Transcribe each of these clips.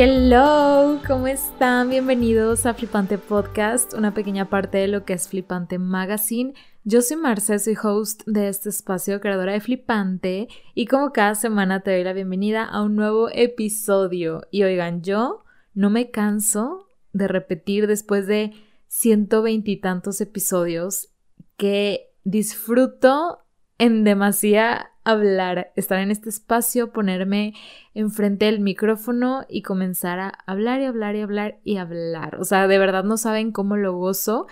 Hello, ¿cómo están? Bienvenidos a Flipante Podcast, una pequeña parte de lo que es Flipante Magazine. Yo soy Marce, soy host de este espacio, creadora de Flipante, y como cada semana te doy la bienvenida a un nuevo episodio. Y oigan, yo no me canso de repetir después de ciento veintitantos episodios que disfruto en demasía hablar, estar en este espacio, ponerme enfrente del micrófono y comenzar a hablar y hablar y hablar y hablar. O sea, de verdad no saben cómo lo gozo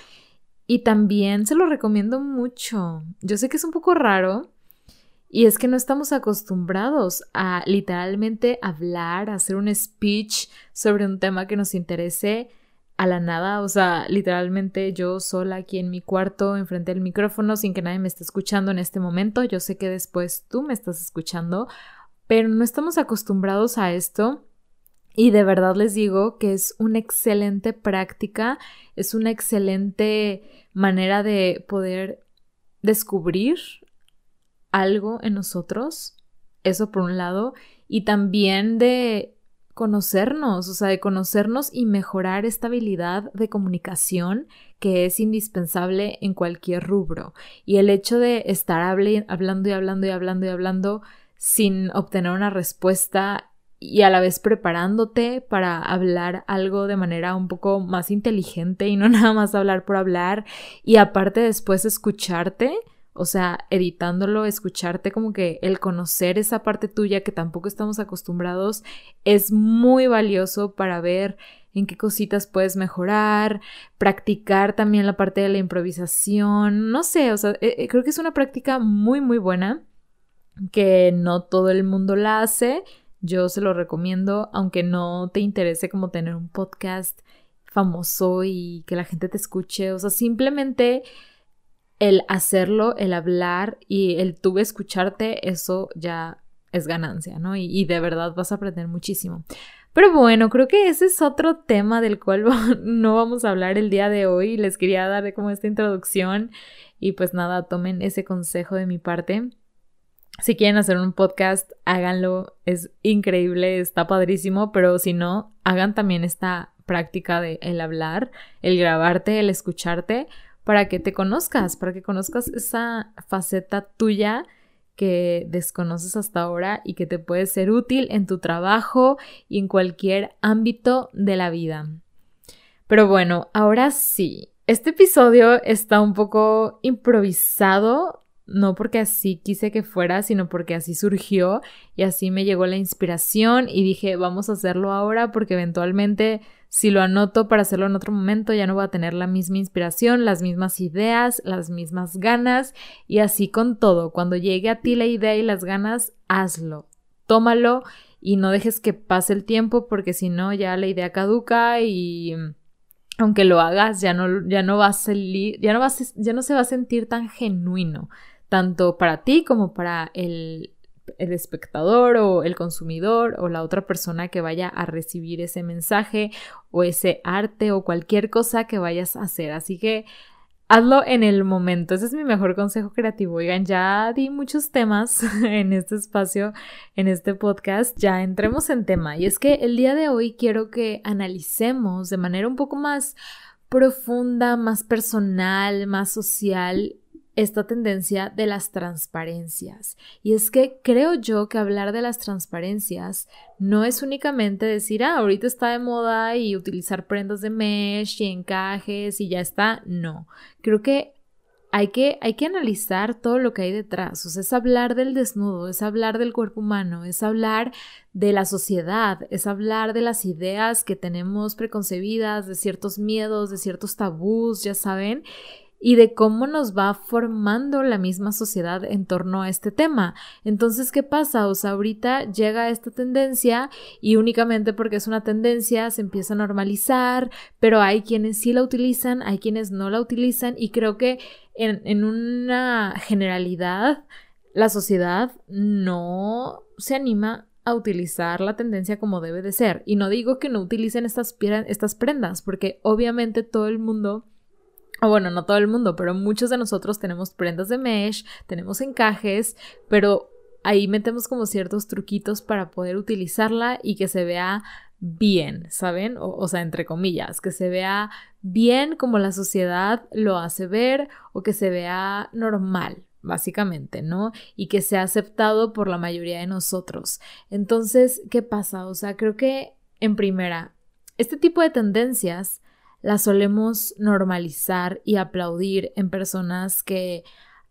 y también se lo recomiendo mucho. Yo sé que es un poco raro y es que no estamos acostumbrados a literalmente hablar, hacer un speech sobre un tema que nos interese a la nada, o sea, literalmente yo sola aquí en mi cuarto, enfrente del micrófono, sin que nadie me esté escuchando en este momento. Yo sé que después tú me estás escuchando, pero no estamos acostumbrados a esto. Y de verdad les digo que es una excelente práctica, es una excelente manera de poder descubrir algo en nosotros, eso por un lado, y también de conocernos, o sea, de conocernos y mejorar esta habilidad de comunicación que es indispensable en cualquier rubro. Y el hecho de estar hablando y hablando y hablando y hablando sin obtener una respuesta y a la vez preparándote para hablar algo de manera un poco más inteligente y no nada más hablar por hablar y aparte después escucharte, o sea, editándolo, escucharte como que el conocer esa parte tuya que tampoco estamos acostumbrados es muy valioso para ver en qué cositas puedes mejorar, practicar también la parte de la improvisación, no sé, o sea, eh, eh, creo que es una práctica muy, muy buena que no todo el mundo la hace. Yo se lo recomiendo, aunque no te interese como tener un podcast famoso y que la gente te escuche, o sea, simplemente el hacerlo, el hablar y el tú escucharte, eso ya es ganancia, ¿no? Y, de verdad vas a aprender muchísimo. Pero bueno, creo que ese es otro tema del cual no vamos a hablar el día de hoy. Les quería dar como esta introducción y pues nada, tomen ese consejo de mi parte. Si quieren hacer un podcast, háganlo, es increíble, está padrísimo, pero si no, hagan también esta práctica de el hablar, el grabarte, el escucharte, para que te conozcas, para que conozcas esa faceta tuya que desconoces hasta ahora y que te puede ser útil en tu trabajo y en cualquier ámbito de la vida. Pero bueno, ahora sí, este episodio está un poco improvisado, no porque así quise que fuera, sino porque así surgió y así me llegó la inspiración y dije, vamos a hacerlo ahora porque eventualmente si lo anoto para hacerlo en otro momento, ya no voy a tener la misma inspiración, las mismas ideas, las mismas ganas y así con todo. Cuando llegue a ti la idea y las ganas, hazlo, tómalo y no dejes que pase el tiempo porque si no ya la idea caduca y aunque lo hagas ya no, ya no va a salir, ya no, va ya no se va a sentir tan genuino, tanto para ti como para el, el espectador o el consumidor o la otra persona que vaya a recibir ese mensaje o ese arte o cualquier cosa que vayas a hacer. Así que hazlo en el momento. Ese es mi mejor consejo creativo. Oigan, ya di muchos temas en este espacio, en este podcast. Ya entremos en tema. Y es que el día de hoy quiero que analicemos de manera un poco más profunda, más personal, más social esta tendencia de las transparencias. Y es que creo yo que hablar de las transparencias no es únicamente decir, ah, ahorita está de moda y utilizar prendas de mesh y encajes y ya está. No, creo que hay que, hay que analizar todo lo que hay detrás. O sea, es hablar del desnudo, es hablar del cuerpo humano, es hablar de la sociedad, es hablar de las ideas que tenemos preconcebidas, de ciertos miedos, de ciertos tabús, ya saben y de cómo nos va formando la misma sociedad en torno a este tema. Entonces, ¿qué pasa? O sea, ahorita llega esta tendencia y únicamente porque es una tendencia se empieza a normalizar, pero hay quienes sí la utilizan, hay quienes no la utilizan y creo que en, en una generalidad la sociedad no se anima a utilizar la tendencia como debe de ser. Y no digo que no utilicen estas, estas prendas, porque obviamente todo el mundo o bueno, no todo el mundo, pero muchos de nosotros tenemos prendas de mesh, tenemos encajes, pero ahí metemos como ciertos truquitos para poder utilizarla y que se vea bien, ¿saben? O, sea, entre comillas, que se vea bien como la sociedad lo hace ver o que se vea normal, básicamente, ¿no? Y que sea aceptado por la mayoría de nosotros. Entonces, ¿qué pasa? O sea, creo que en primera, este tipo de tendencias las solemos normalizar y aplaudir en personas que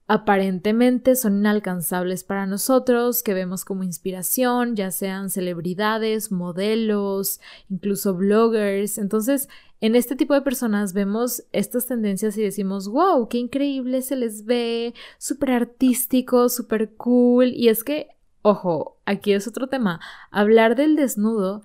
aparentemente son inalcanzables para nosotros, que vemos como inspiración, ya sean celebridades, modelos, incluso bloggers. Entonces, en este tipo de personas vemos estas tendencias y decimos, wow, qué increíble se les ve, súper artístico, súper cool. Y es que, ojo, aquí es otro tema, hablar del desnudo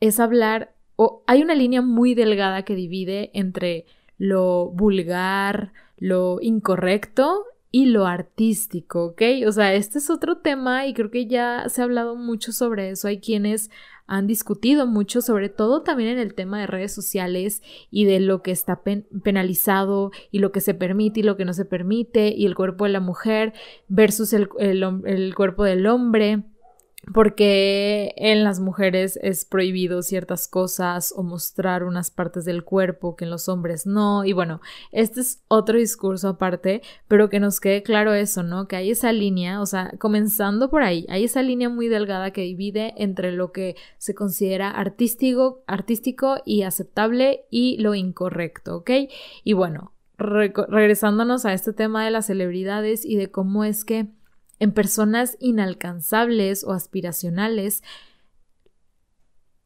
es hablar, o hay una línea muy delgada que divide entre lo vulgar, lo incorrecto y lo artístico, ¿ok? O sea, este es otro tema y creo que ya se ha hablado mucho sobre eso. Hay quienes han discutido mucho, sobre todo también en el tema de redes sociales y de lo que está penalizado y lo que se permite y lo que no se permite y el cuerpo de la mujer versus el, el cuerpo del hombre porque en las mujeres es prohibido ciertas cosas o mostrar unas partes del cuerpo que en los hombres no. Y bueno, este es otro discurso aparte, pero que nos quede claro eso, ¿no? Que hay esa línea, o sea, comenzando por ahí, hay esa línea muy delgada que divide entre lo que se considera artístico, artístico y aceptable y lo incorrecto, ¿ok? Y bueno, regresándonos a este tema de las celebridades y de cómo es que en personas inalcanzables o aspiracionales,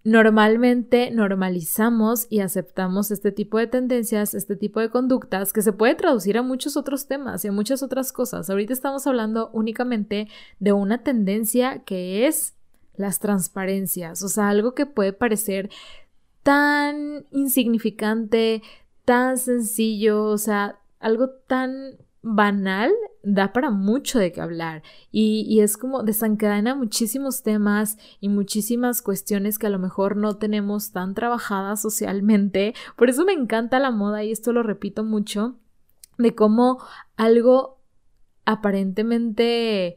normalmente normalizamos y aceptamos este tipo de tendencias, este tipo de conductas que se puede traducir a muchos otros temas y a muchas otras cosas. Ahorita estamos hablando únicamente de una tendencia que es las transparencias, o sea, algo que puede parecer tan insignificante, tan sencillo, o sea, algo tan banal da para mucho de qué hablar y, es como desencadena muchísimos temas y muchísimas cuestiones que a lo mejor no tenemos tan trabajadas socialmente. Por eso me encanta la moda y esto lo repito mucho, de cómo algo aparentemente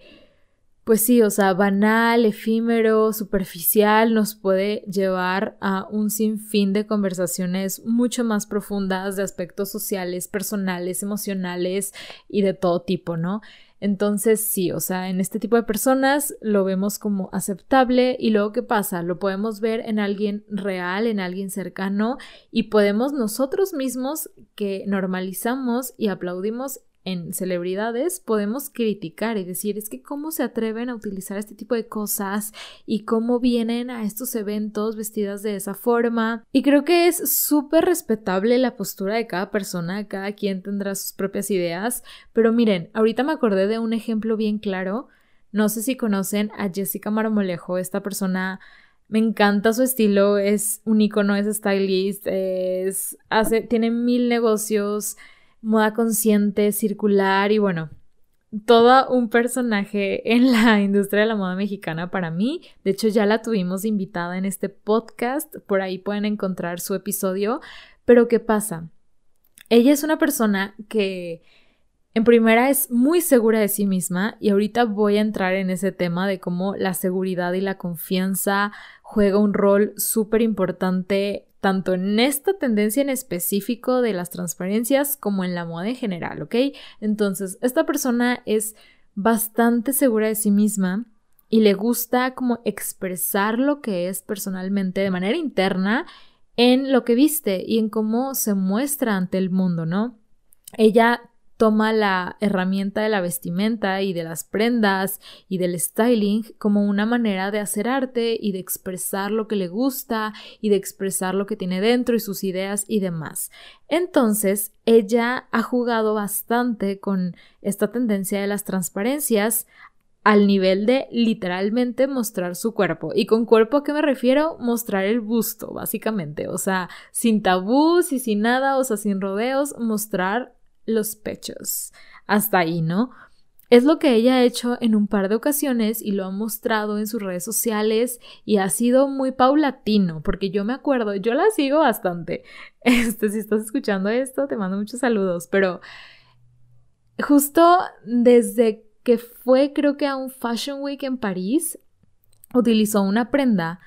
pues sí, o sea, banal, efímero, superficial, nos puede llevar a un sinfín de conversaciones mucho más profundas de aspectos sociales, personales, emocionales y de todo tipo, ¿no? Entonces, sí, o sea, en este tipo de personas lo vemos como aceptable y luego, ¿qué pasa? Lo podemos ver en alguien real, en alguien cercano y podemos nosotros mismos que normalizamos y aplaudimos en celebridades podemos criticar y decir es que cómo se atreven a utilizar este tipo de cosas y cómo vienen a estos eventos vestidas de esa forma. Y creo que es súper respetable la postura de cada persona, cada quien tendrá sus propias ideas, pero miren, ahorita me acordé de un ejemplo bien claro. No sé si conocen a Jessica Marmolejo, esta persona me encanta su estilo, es un icono, es stylist, es, hace, tiene mil negocios, moda consciente, circular y bueno, todo un personaje en la industria de la moda mexicana para mí. De hecho, ya la tuvimos invitada en este podcast, por ahí pueden encontrar su episodio. Pero ¿qué pasa? Ella es una persona que en primera es muy segura de sí misma y ahorita voy a entrar en ese tema de cómo la seguridad y la confianza juega un rol súper importante tanto en esta tendencia en específico de las transparencias como en la moda en general, ¿ok? Entonces, esta persona es bastante segura de sí misma y le gusta como expresar lo que es personalmente de manera interna en lo que viste y en cómo se muestra ante el mundo, ¿no? Ella toma la herramienta de la vestimenta y de las prendas y del styling como una manera de hacer arte y de expresar lo que le gusta y de expresar lo que tiene dentro y sus ideas y demás. Entonces, ella ha jugado bastante con esta tendencia de las transparencias al nivel de literalmente mostrar su cuerpo. ¿Y con cuerpo a qué me refiero? Mostrar el busto, básicamente. O sea, sin tabús y sin nada, o sea, sin rodeos, mostrar los pechos. Hasta ahí, ¿no? Es lo que ella ha hecho en un par de ocasiones y lo ha mostrado en sus redes sociales y ha sido muy paulatino, porque yo me acuerdo, yo la sigo bastante. Este, si estás escuchando esto, te mando muchos saludos, pero justo desde que fue creo que a un Fashion Week en París, utilizó una prenda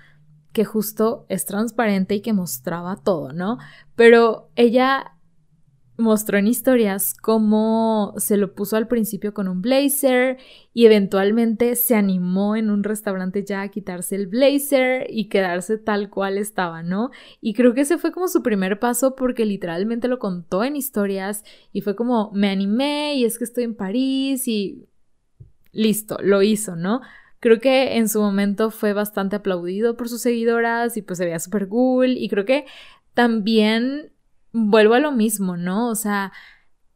que justo es transparente y que mostraba todo, ¿no? Pero ella mostró en historias cómo se lo puso al principio con un blazer y eventualmente se animó en un restaurante ya a quitarse el blazer y quedarse tal cual estaba, ¿no? Y creo que ese fue como su primer paso porque literalmente lo contó en historias y fue como me animé y es que estoy en París y listo, lo hizo, ¿no? Creo que en su momento fue bastante aplaudido por sus seguidoras y pues se veía súper cool y creo que también vuelvo a lo mismo, ¿no? O sea,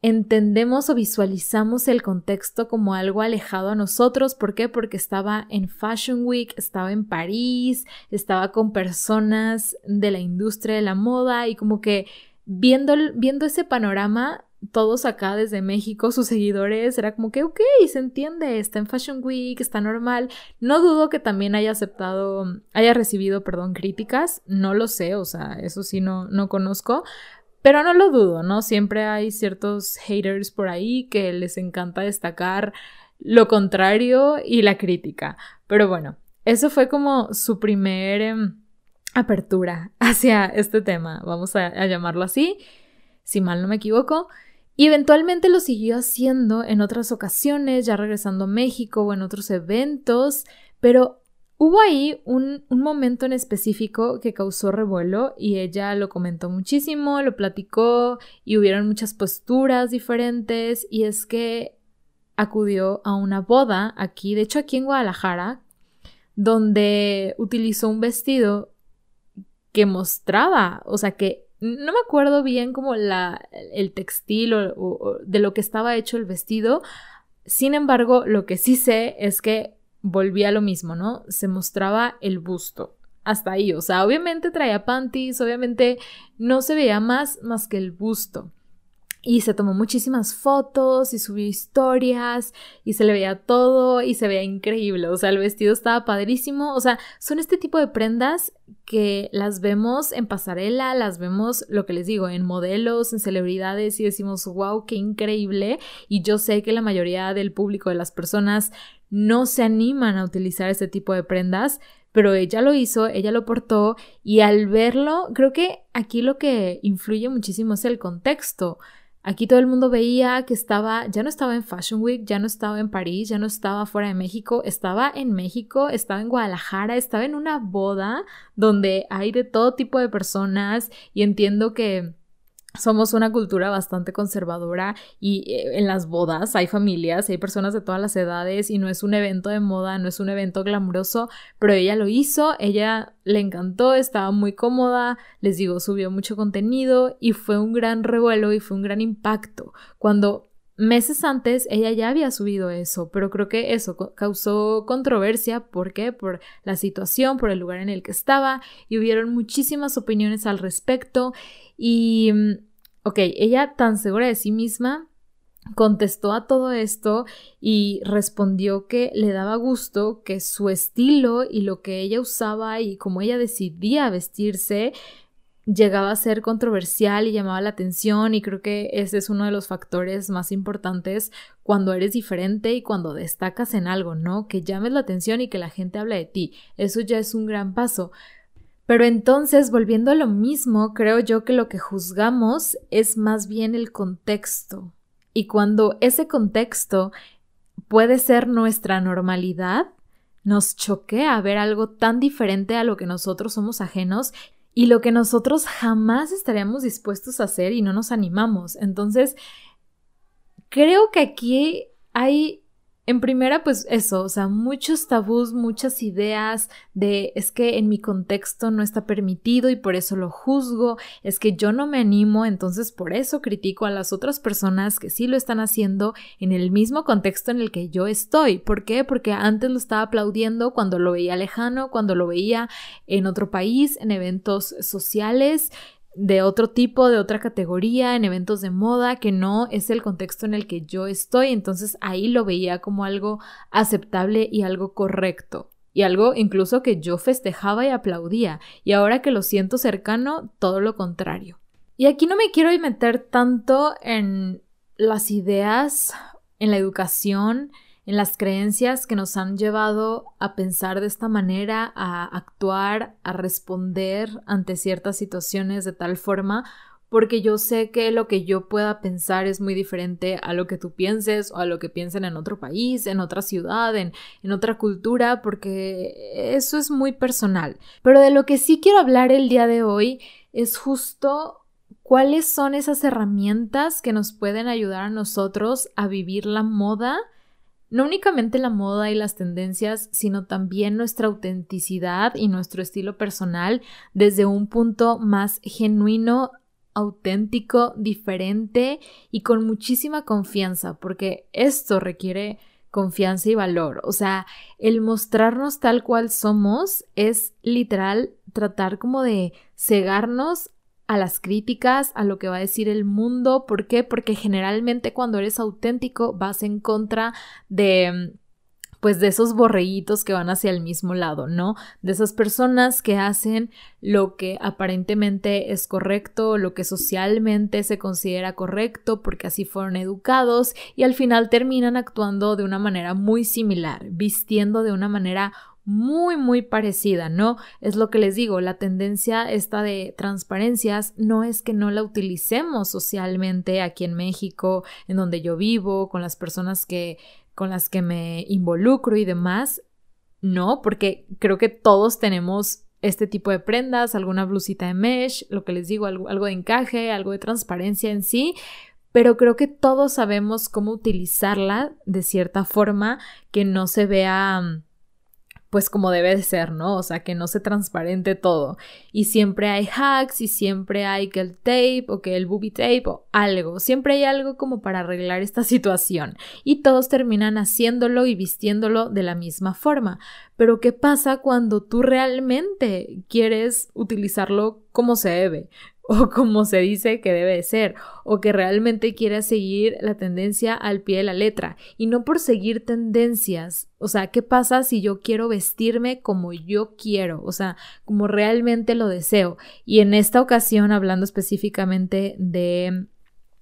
entendemos o visualizamos el contexto como algo alejado a nosotros. ¿Por qué? Porque estaba en Fashion Week, estaba en París, estaba con personas de la industria de la moda y como que viendo, viendo ese panorama todos acá desde México, sus seguidores, era como que, ok, se entiende, está en Fashion Week, está normal. No dudo que también haya aceptado, haya recibido, perdón, críticas, no lo sé, o sea, eso sí no, no conozco, pero no lo dudo, ¿no? Siempre hay ciertos haters por ahí que les encanta destacar lo contrario y la crítica. Pero bueno, eso fue como su primer em, apertura hacia este tema, vamos a, a llamarlo así, si mal no me equivoco. Y eventualmente lo siguió haciendo en otras ocasiones, ya regresando a México o en otros eventos, pero Hubo ahí un, momento en específico que causó revuelo y ella lo comentó muchísimo, lo platicó y hubieron muchas posturas diferentes y es que acudió a una boda aquí, de hecho aquí en Guadalajara, donde utilizó un vestido que mostraba, o sea que no me acuerdo bien como la, el textil o de lo que estaba hecho el vestido, sin embargo, lo que sí sé es que volvía lo mismo, ¿no? Se mostraba el busto. Hasta ahí, o sea, obviamente traía panties, obviamente no se veía más más que el busto. Y se tomó muchísimas fotos y subió historias y se le veía todo y se veía increíble. O sea, el vestido estaba padrísimo. O sea, son este tipo de prendas que las vemos en pasarela, las vemos, lo que les digo, en modelos, en celebridades y decimos, wow, qué increíble. Y yo sé que la mayoría del público, de las personas, no se animan a utilizar ese tipo de prendas, pero ella lo hizo, ella lo portó y al verlo, creo que aquí lo que influye muchísimo es el contexto. Aquí todo el mundo veía que estaba, ya no estaba en Fashion Week, ya no estaba en París, ya no estaba fuera de México, estaba en México, estaba en Guadalajara, estaba en una boda donde hay de todo tipo de personas y entiendo que somos una cultura bastante conservadora y eh, en las bodas hay familias, hay personas de todas las edades y no es un evento de moda, no es un evento glamuroso, pero ella lo hizo, ella le encantó, estaba muy cómoda, les digo, subió mucho contenido y fue un gran revuelo y fue un gran impacto. Cuando meses antes ella ya había subido eso, pero creo que eso causó controversia, ¿por qué? Por la situación, por el lugar en el que estaba y hubieron muchísimas opiniones al respecto y, mm, ok, ella tan segura de sí misma contestó a todo esto y respondió que le daba gusto que su estilo y lo que ella usaba y cómo ella decidía vestirse llegaba a ser controversial y llamaba la atención y creo que ese es uno de los factores más importantes cuando eres diferente y cuando destacas en algo, ¿no? Que llames la atención y que la gente hable de ti. Eso ya es un gran paso. Pero entonces, volviendo a lo mismo, creo yo que lo que juzgamos es más bien el contexto. Y cuando ese contexto puede ser nuestra normalidad, nos choquea ver algo tan diferente a lo que nosotros somos ajenos y lo que nosotros jamás estaríamos dispuestos a hacer y no nos animamos. Entonces, creo que aquí hay en primera, pues eso, o sea, muchos tabús, muchas ideas de es que en mi contexto no está permitido y por eso lo juzgo, es que yo no me animo, entonces por eso critico a las otras personas que sí lo están haciendo en el mismo contexto en el que yo estoy. ¿Por qué? Porque antes lo estaba aplaudiendo cuando lo veía lejano, cuando lo veía en otro país, en eventos sociales, de otro tipo, de otra categoría, en eventos de moda, que no es el contexto en el que yo estoy. Entonces ahí lo veía como algo aceptable y algo correcto. Y algo incluso que yo festejaba y aplaudía. Y ahora que lo siento cercano, todo lo contrario. Y aquí no me quiero meter tanto en las ideas, en la educación, en las creencias que nos han llevado a pensar de esta manera, a actuar, a responder ante ciertas situaciones de tal forma, porque yo sé que lo que yo pueda pensar es muy diferente a lo que tú pienses o a lo que piensen en otro país, en otra ciudad, en, en otra cultura, porque eso es muy personal. Pero de lo que sí quiero hablar el día de hoy es justo cuáles son esas herramientas que nos pueden ayudar a nosotros a vivir la moda, no únicamente la moda y las tendencias, sino también nuestra autenticidad y nuestro estilo personal desde un punto más genuino, auténtico, diferente y con muchísima confianza, porque esto requiere confianza y valor. O sea, el mostrarnos tal cual somos es literal tratar como de cegarnos a las críticas, a lo que va a decir el mundo. ¿Por qué? Porque generalmente cuando eres auténtico vas en contra de pues de esos borreguitos que van hacia el mismo lado, ¿no? De esas personas que hacen lo que aparentemente es correcto, lo que socialmente se considera correcto porque así fueron educados y al final terminan actuando de una manera muy similar, vistiendo de una manera muy, muy parecida, ¿no? Es lo que les digo, la tendencia esta de transparencias no es que no la utilicemos socialmente aquí en México, en donde yo vivo, con las personas que, con las que me involucro y demás, no, porque creo que todos tenemos este tipo de prendas, alguna blusita de mesh, lo que les digo, algo, algo de encaje, algo de transparencia en sí, pero creo que todos sabemos cómo utilizarla de cierta forma que no se vea pues como debe de ser, ¿no? O sea, que no se transparente todo. Y siempre hay hacks y siempre hay que el tape o que el booby tape o algo. Siempre hay algo como para arreglar esta situación. Y todos terminan haciéndolo y vistiéndolo de la misma forma. Pero ¿qué pasa cuando tú realmente quieres utilizarlo como se debe? O como se dice que debe ser, o que realmente quieras seguir la tendencia al pie de la letra, y no por seguir tendencias. O sea, ¿qué pasa si yo quiero vestirme como yo quiero? O sea, como realmente lo deseo. Y en esta ocasión, hablando específicamente de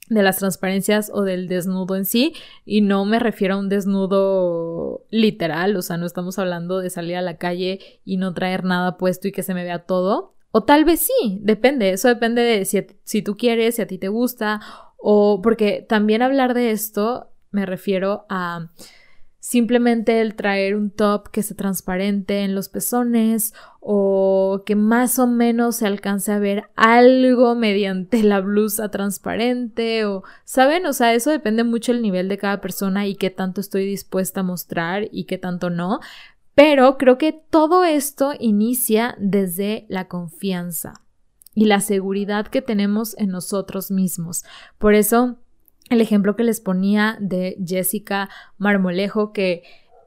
de las transparencias o del desnudo en sí y no me refiero a un desnudo literal, o sea, no estamos hablando de salir a la calle y no traer nada puesto y que se me vea todo, o tal vez sí, depende, eso depende de si, si tú quieres, si a ti te gusta, o porque también hablar de esto me refiero a simplemente el traer un top que se transparente en los pezones o que más o menos se alcance a ver algo mediante la blusa transparente o saben, o sea, eso depende mucho del nivel de cada persona y qué tanto estoy dispuesta a mostrar y qué tanto no, pero creo que todo esto inicia desde la confianza y la seguridad que tenemos en nosotros mismos. Por eso, el ejemplo que les ponía de Jessica Marmolejo, que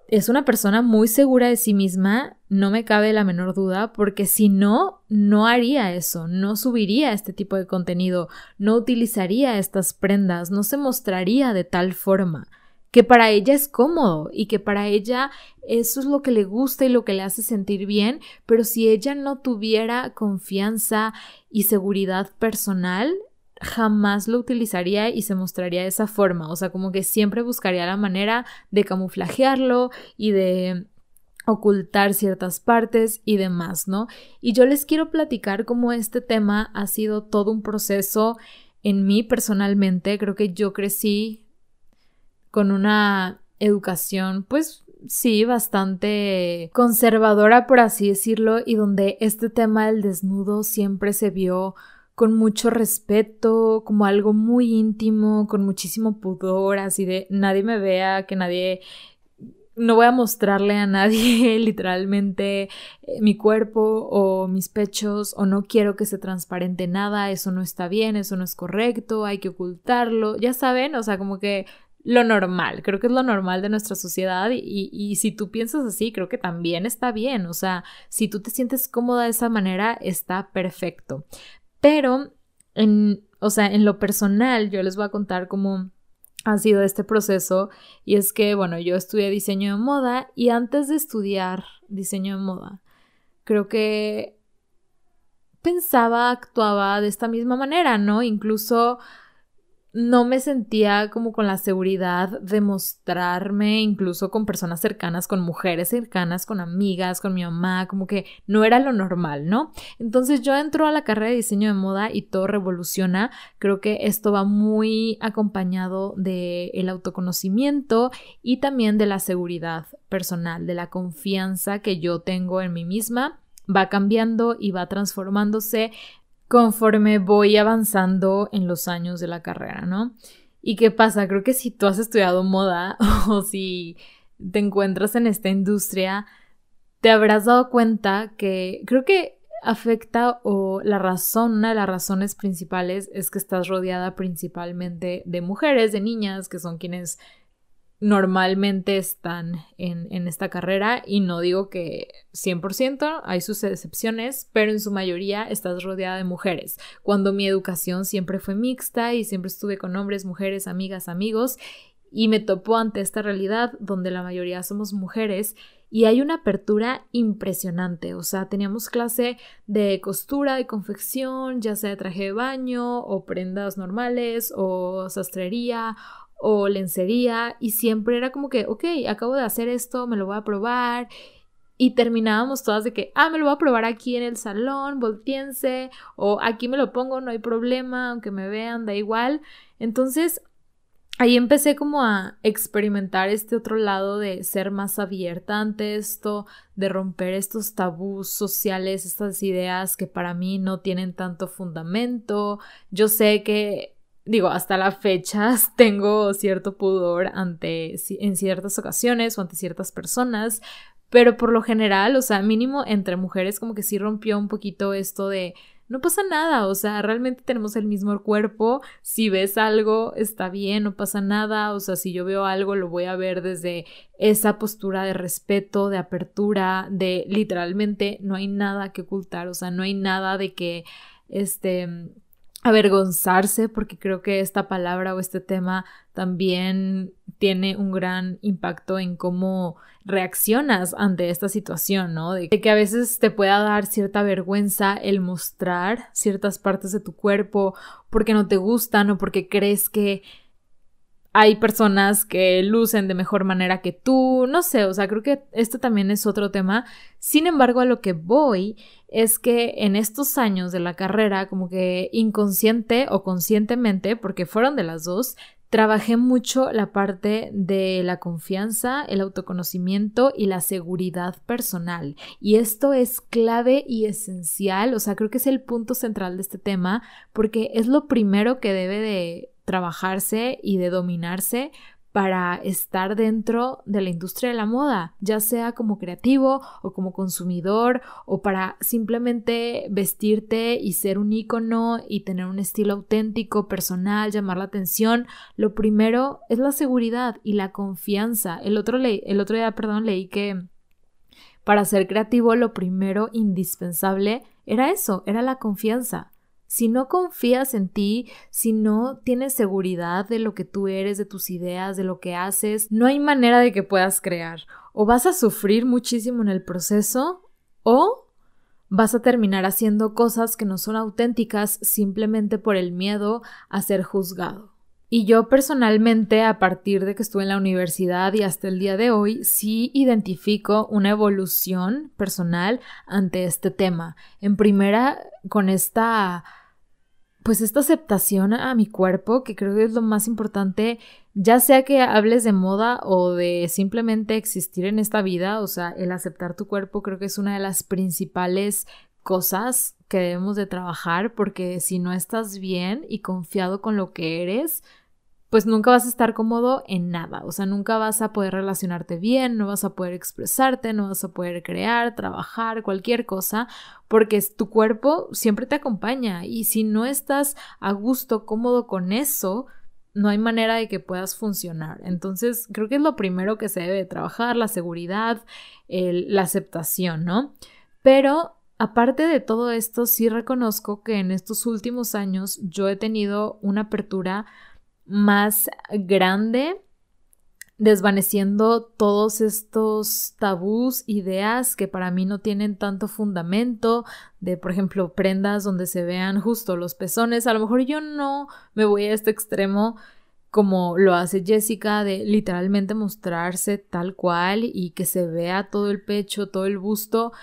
es una persona muy segura de sí misma, no me cabe la menor duda, porque si no, no haría eso, no subiría este tipo de contenido, no utilizaría estas prendas, no se mostraría de tal forma que para ella es cómodo y que para ella eso es lo que le gusta y lo que le hace sentir bien, pero si ella no tuviera confianza y seguridad personal, jamás lo utilizaría y se mostraría de esa forma, o sea, como que siempre buscaría la manera de camuflajearlo y de ocultar ciertas partes y demás, ¿no? Y yo les quiero platicar cómo este tema ha sido todo un proceso en mí personalmente, creo que yo crecí con una educación, pues sí, bastante conservadora, por así decirlo, y donde este tema del desnudo siempre se vio con mucho respeto, como algo muy íntimo, con muchísimo pudor, así de nadie me vea, que nadie no voy a mostrarle a nadie literalmente eh, mi cuerpo o mis pechos o no quiero que se transparente nada, eso no está bien, eso no es correcto, hay que ocultarlo, ya saben, o sea, como que lo normal, creo que es lo normal de nuestra sociedad y, y, si tú piensas así, creo que también está bien, o sea, si tú te sientes cómoda de esa manera, está perfecto. Pero, en, o sea, en lo personal, yo les voy a contar cómo ha sido este proceso y es que, bueno, yo estudié diseño de moda y antes de estudiar diseño de moda, creo que pensaba, actuaba de esta misma manera, ¿no? Incluso no me sentía como con la seguridad de mostrarme incluso con personas cercanas, con mujeres cercanas, con amigas, con mi mamá, como que no era lo normal, ¿no? Entonces yo entro a la carrera de diseño de moda y todo revoluciona. Creo que esto va muy acompañado del el autoconocimiento y también de la seguridad personal, de la confianza que yo tengo en mí misma va cambiando y va transformándose conforme voy avanzando en los años de la carrera, ¿no? ¿Y qué pasa? Creo que si tú has estudiado moda o si te encuentras en esta industria, te habrás dado cuenta que creo que afecta o la razón, una de las razones principales es que estás rodeada principalmente de mujeres, de niñas, que son quienes normalmente están en, esta carrera y no digo que 100%, hay sus excepciones, pero en su mayoría estás rodeada de mujeres. Cuando mi educación siempre fue mixta y siempre estuve con hombres, mujeres, amigas, amigos y me topo ante esta realidad donde la mayoría somos mujeres y hay una apertura impresionante, o sea, teníamos clase de costura, de confección, ya sea de traje de baño o prendas normales o sastrería o lencería y siempre era como que, ok, acabo de hacer esto, me lo voy a probar y terminábamos todas de que, ah, me lo voy a probar aquí en el salón, volteense, o aquí me lo pongo, no hay problema, aunque me vean, da igual. Entonces, ahí empecé como a experimentar este otro lado de ser más abierta ante esto, de romper estos tabús sociales, estas ideas que para mí no tienen tanto fundamento. Yo sé que digo, hasta la fecha tengo cierto pudor ante en ciertas ocasiones o ante ciertas personas, pero por lo general, o sea, mínimo entre mujeres como que sí rompió un poquito esto de no pasa nada, o sea, realmente tenemos el mismo cuerpo, si ves algo está bien, no pasa nada, o sea, si yo veo algo lo voy a ver desde esa postura de respeto, de apertura, de literalmente no hay nada que ocultar, o sea, no hay nada de que este avergonzarse, porque creo que esta palabra o este tema también tiene un gran impacto en cómo reaccionas ante esta situación, ¿no? De que a veces te pueda dar cierta vergüenza el mostrar ciertas partes de tu cuerpo porque no te gustan o porque crees que hay personas que lucen de mejor manera que tú, no sé, o sea, creo que esto también es otro tema. Sin embargo, a lo que voy es que en estos años de la carrera, como que inconsciente o conscientemente, porque fueron de las dos, trabajé mucho la parte de la confianza, el autoconocimiento y la seguridad personal. Y esto es clave y esencial, o sea, creo que es el punto central de este tema, porque es lo primero que debe de trabajarse y de dominarse para estar dentro de la industria de la moda, ya sea como creativo o como consumidor o para simplemente vestirte y ser un icono y tener un estilo auténtico, personal, llamar la atención. Lo primero es la seguridad y la confianza. El otro, el otro día, perdón, leí que para ser creativo lo primero indispensable era eso, era la confianza. Si no confías en ti, si no tienes seguridad de lo que tú eres, de tus ideas, de lo que haces, no hay manera de que puedas crear. O vas a sufrir muchísimo en el proceso o vas a terminar haciendo cosas que no son auténticas simplemente por el miedo a ser juzgado. Y yo personalmente, a partir de que estuve en la universidad y hasta el día de hoy, sí identifico una evolución personal ante este tema. En primera, con esta, pues esta aceptación a mi cuerpo, que creo que es lo más importante, ya sea que hables de moda o de simplemente existir en esta vida, o sea, el aceptar tu cuerpo creo que es una de las principales cosas que debemos de trabajar porque si no estás bien y confiado con lo que eres, pues nunca vas a estar cómodo en nada, o sea, nunca vas a poder relacionarte bien, no vas a poder expresarte, no vas a poder crear, trabajar, cualquier cosa, porque tu cuerpo siempre te acompaña y si no estás a gusto, cómodo con eso, no hay manera de que puedas funcionar. Entonces, creo que es lo primero que se debe trabajar, la seguridad, la aceptación, ¿no? Pero Aparte de todo esto, sí reconozco que en estos últimos años yo he tenido una apertura más grande desvaneciendo todos estos tabús, ideas que para mí no tienen tanto fundamento, de por ejemplo prendas donde se vean justo los pezones. A lo mejor yo no me voy a este extremo como lo hace Jessica, de literalmente mostrarse tal cual y que se vea todo el pecho, todo el busto.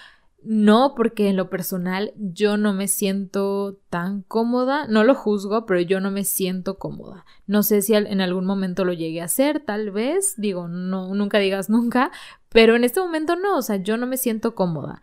No, porque en lo personal yo no me siento tan cómoda, no lo juzgo, pero yo no me siento cómoda. No sé si en algún momento lo llegué a hacer, tal vez, digo, no, nunca digas nunca, pero en este momento no, o sea, yo no me siento cómoda.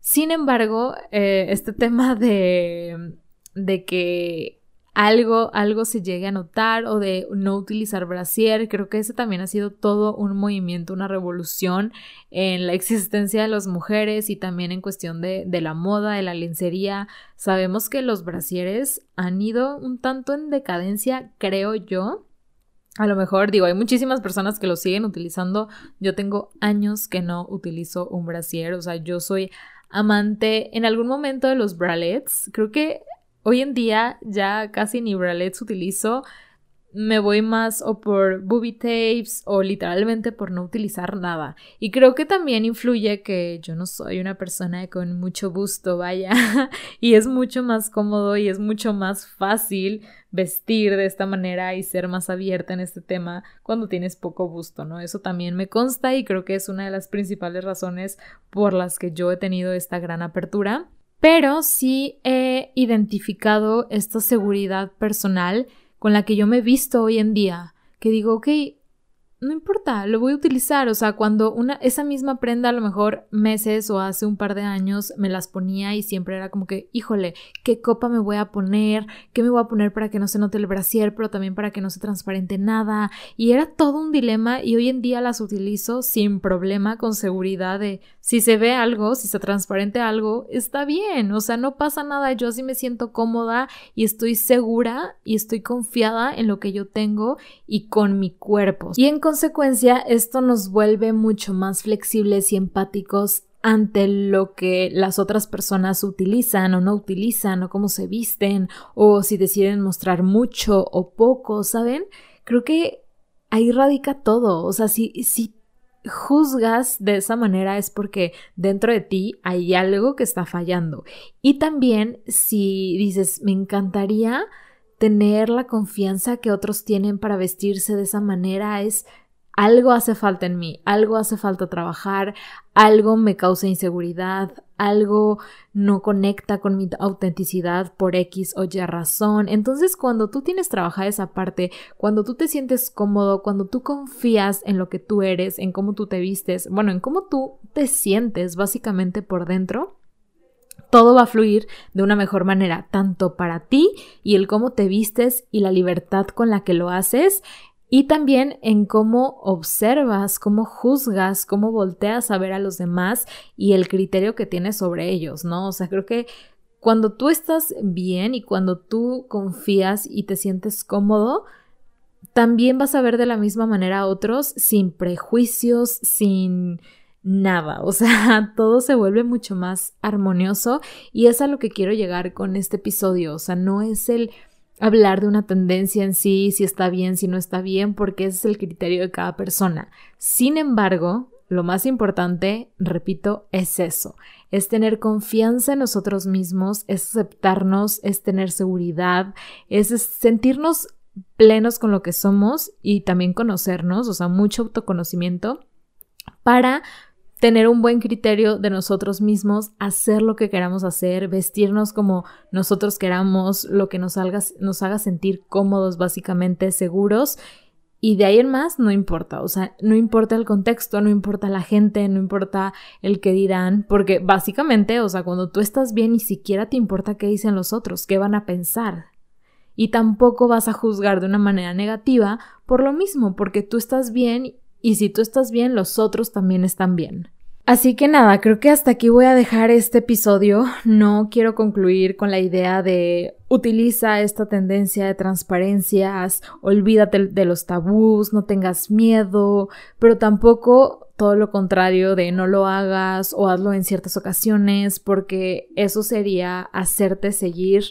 Sin embargo, eh, este tema de, de que algo, algo se llegue a notar o de no utilizar brasier. Creo que ese también ha sido todo un movimiento, una revolución en la existencia de las mujeres y también en cuestión de, de la moda, de la lencería. Sabemos que los brasieres han ido un tanto en decadencia, creo yo. A lo mejor digo, hay muchísimas personas que lo siguen utilizando. Yo tengo años que no utilizo un brasier, o sea, yo soy amante en algún momento de los bralets. Creo que Hoy en día ya casi ni bralets utilizo. Me voy más o por booby tapes o literalmente por no utilizar nada. Y creo que también influye que yo no soy una persona con mucho busto, vaya. y es mucho más cómodo y es mucho más fácil vestir de esta manera y ser más abierta en este tema cuando tienes poco busto, ¿no? Eso también me consta y creo que es una de las principales razones por las que yo he tenido esta gran apertura pero sí he identificado esta seguridad personal con la que yo me he visto hoy en día, que digo, ok, no importa, lo voy a utilizar. O sea, cuando una, esa misma prenda a lo mejor meses o hace un par de años me las ponía y siempre era como que, híjole, ¿qué copa me voy a poner? ¿Qué me voy a poner para que no se note el brasier, pero también para que no se transparente nada? Y era todo un dilema y hoy en día las utilizo sin problema, con seguridad de si se ve algo, si se transparente algo, está bien. O sea, no pasa nada. Yo así me siento cómoda y estoy segura y estoy confiada en lo que yo tengo y con mi cuerpo. Y en consecuencia, esto nos vuelve mucho más flexibles y empáticos ante lo que las otras personas utilizan o no utilizan o cómo se visten o si deciden mostrar mucho o poco, ¿saben? Creo que ahí radica todo. O sea, si, si juzgas de esa manera es porque dentro de ti hay algo que está fallando. Y también si dices, me encantaría tener la confianza que otros tienen para vestirse de esa manera, es algo hace falta en mí, algo hace falta trabajar, algo me causa inseguridad, algo no conecta con mi autenticidad por X o Y razón. Entonces, cuando tú tienes trabajada esa parte, cuando tú te sientes cómodo, cuando tú confías en lo que tú eres, en cómo tú te vistes, bueno, en cómo tú te sientes básicamente por dentro, todo va a fluir de una mejor manera, tanto para ti y el cómo te vistes y la libertad con la que lo haces, y también en cómo observas, cómo juzgas, cómo volteas a ver a los demás y el criterio que tienes sobre ellos, ¿no? O sea, creo que cuando tú estás bien y cuando tú confías y te sientes cómodo, también vas a ver de la misma manera a otros sin prejuicios, sin nada, o sea, todo se vuelve mucho más armonioso y es a lo que quiero llegar con este episodio, o sea, no es el hablar de una tendencia en sí, si está bien, si no está bien, porque ese es el criterio de cada persona. Sin embargo, lo más importante, repito, es eso, es tener confianza en nosotros mismos, es aceptarnos, es tener seguridad, es sentirnos plenos con lo que somos y también conocernos, o sea, mucho autoconocimiento para tener un buen criterio de nosotros mismos, hacer lo que queramos hacer, vestirnos como nosotros queramos, lo que nos haga, nos haga sentir cómodos, básicamente seguros. Y de ahí en más no importa, o sea, no importa el contexto, no importa la gente, no importa el que dirán, porque básicamente, o sea, cuando tú estás bien ni siquiera te importa qué dicen los otros, qué van a pensar. Y tampoco vas a juzgar de una manera negativa por lo mismo, porque tú estás bien y si tú estás bien, los otros también están bien. Así que nada, creo que hasta aquí voy a dejar este episodio. No quiero concluir con la idea de utiliza esta tendencia de transparencias, olvídate de los tabús, no tengas miedo, pero tampoco todo lo contrario de no lo hagas o hazlo en ciertas ocasiones, porque eso sería hacerte seguir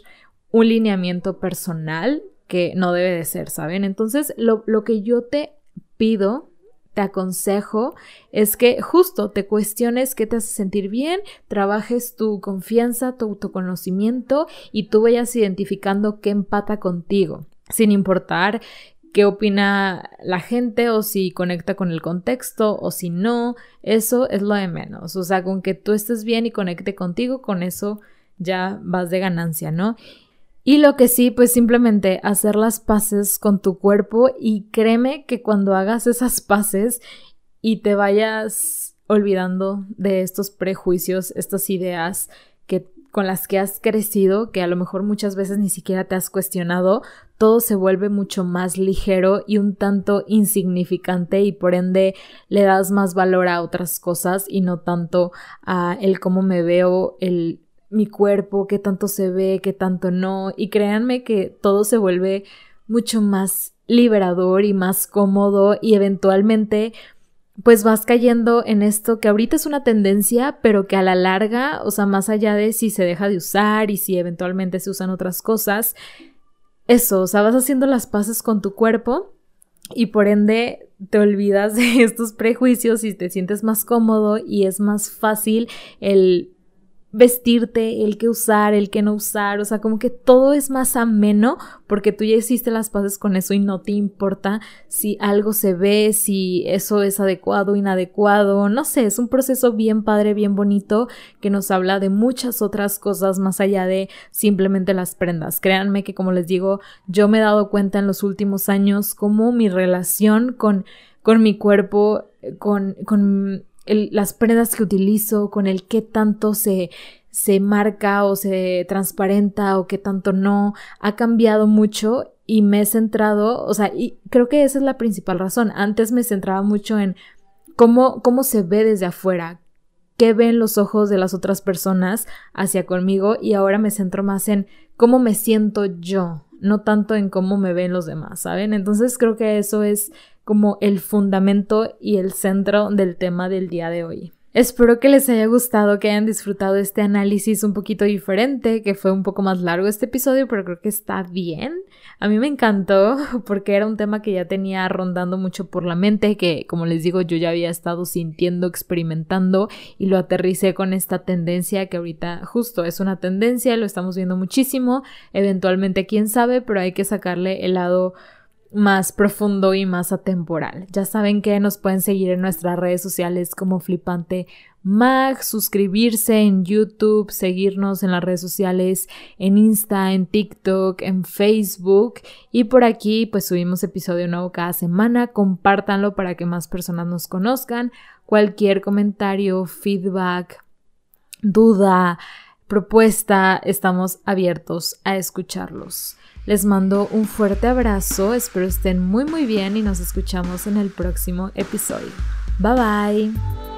un lineamiento personal que no debe de ser, ¿saben? Entonces, lo, lo que yo te pido te aconsejo es que justo te cuestiones qué te hace sentir bien, trabajes tu confianza, tu autoconocimiento y tú vayas identificando qué empata contigo, sin importar qué opina la gente o si conecta con el contexto o si no, eso es lo de menos. O sea, con que tú estés bien y conecte contigo, con eso ya vas de ganancia, ¿no? Y lo que sí, pues simplemente hacer las paces con tu cuerpo y créeme que cuando hagas esas paces y te vayas olvidando de estos prejuicios, estas ideas que con las que has crecido, que a lo mejor muchas veces ni siquiera te has cuestionado, todo se vuelve mucho más ligero y un tanto insignificante y por ende le das más valor a otras cosas y no tanto a el cómo me veo, el mi cuerpo, qué tanto se ve, qué tanto no. Y créanme que todo se vuelve mucho más liberador y más cómodo y eventualmente pues vas cayendo en esto que ahorita es una tendencia, pero que a la larga, o sea, más allá de si se deja de usar y si eventualmente se usan otras cosas, eso, o sea, vas haciendo las paces con tu cuerpo y por ende te olvidas de estos prejuicios y te sientes más cómodo y es más fácil el vestirte, el que usar, el que no usar, o sea, como que todo es más ameno porque tú ya hiciste las paces con eso y no te importa si algo se ve, si eso es adecuado, inadecuado, no sé, es un proceso bien padre, bien bonito que nos habla de muchas otras cosas más allá de simplemente las prendas. Créanme que como les digo, yo me he dado cuenta en los últimos años cómo mi relación con con mi cuerpo, con, con las prendas que utilizo, con el qué tanto se, se marca o se transparenta o qué tanto no, ha cambiado mucho y me he centrado, o sea, y creo que esa es la principal razón. Antes me centraba mucho en cómo, cómo se ve desde afuera, qué ven los ojos de las otras personas hacia conmigo y ahora me centro más en cómo me siento yo, no tanto en cómo me ven los demás, ¿saben? Entonces creo que eso es como el fundamento y el centro del tema del día de hoy. Espero que les haya gustado, que hayan disfrutado este análisis un poquito diferente, que fue un poco más largo este episodio, pero creo que está bien. A mí me encantó porque era un tema que ya tenía rondando mucho por la mente, que como les digo yo ya había estado sintiendo, experimentando y lo aterricé con esta tendencia que ahorita justo es una tendencia, lo estamos viendo muchísimo, eventualmente quién sabe, pero hay que sacarle el lado más profundo y más atemporal. Ya saben que nos pueden seguir en nuestras redes sociales como Flipante Mag, suscribirse en YouTube, seguirnos en las redes sociales, en Insta, en TikTok, en Facebook y por aquí pues subimos episodio nuevo cada semana, compártanlo para que más personas nos conozcan. Cualquier comentario, feedback, duda, propuesta, estamos abiertos a escucharlos. Les mando un fuerte abrazo, espero estén muy muy bien y nos escuchamos en el próximo episodio. Bye bye.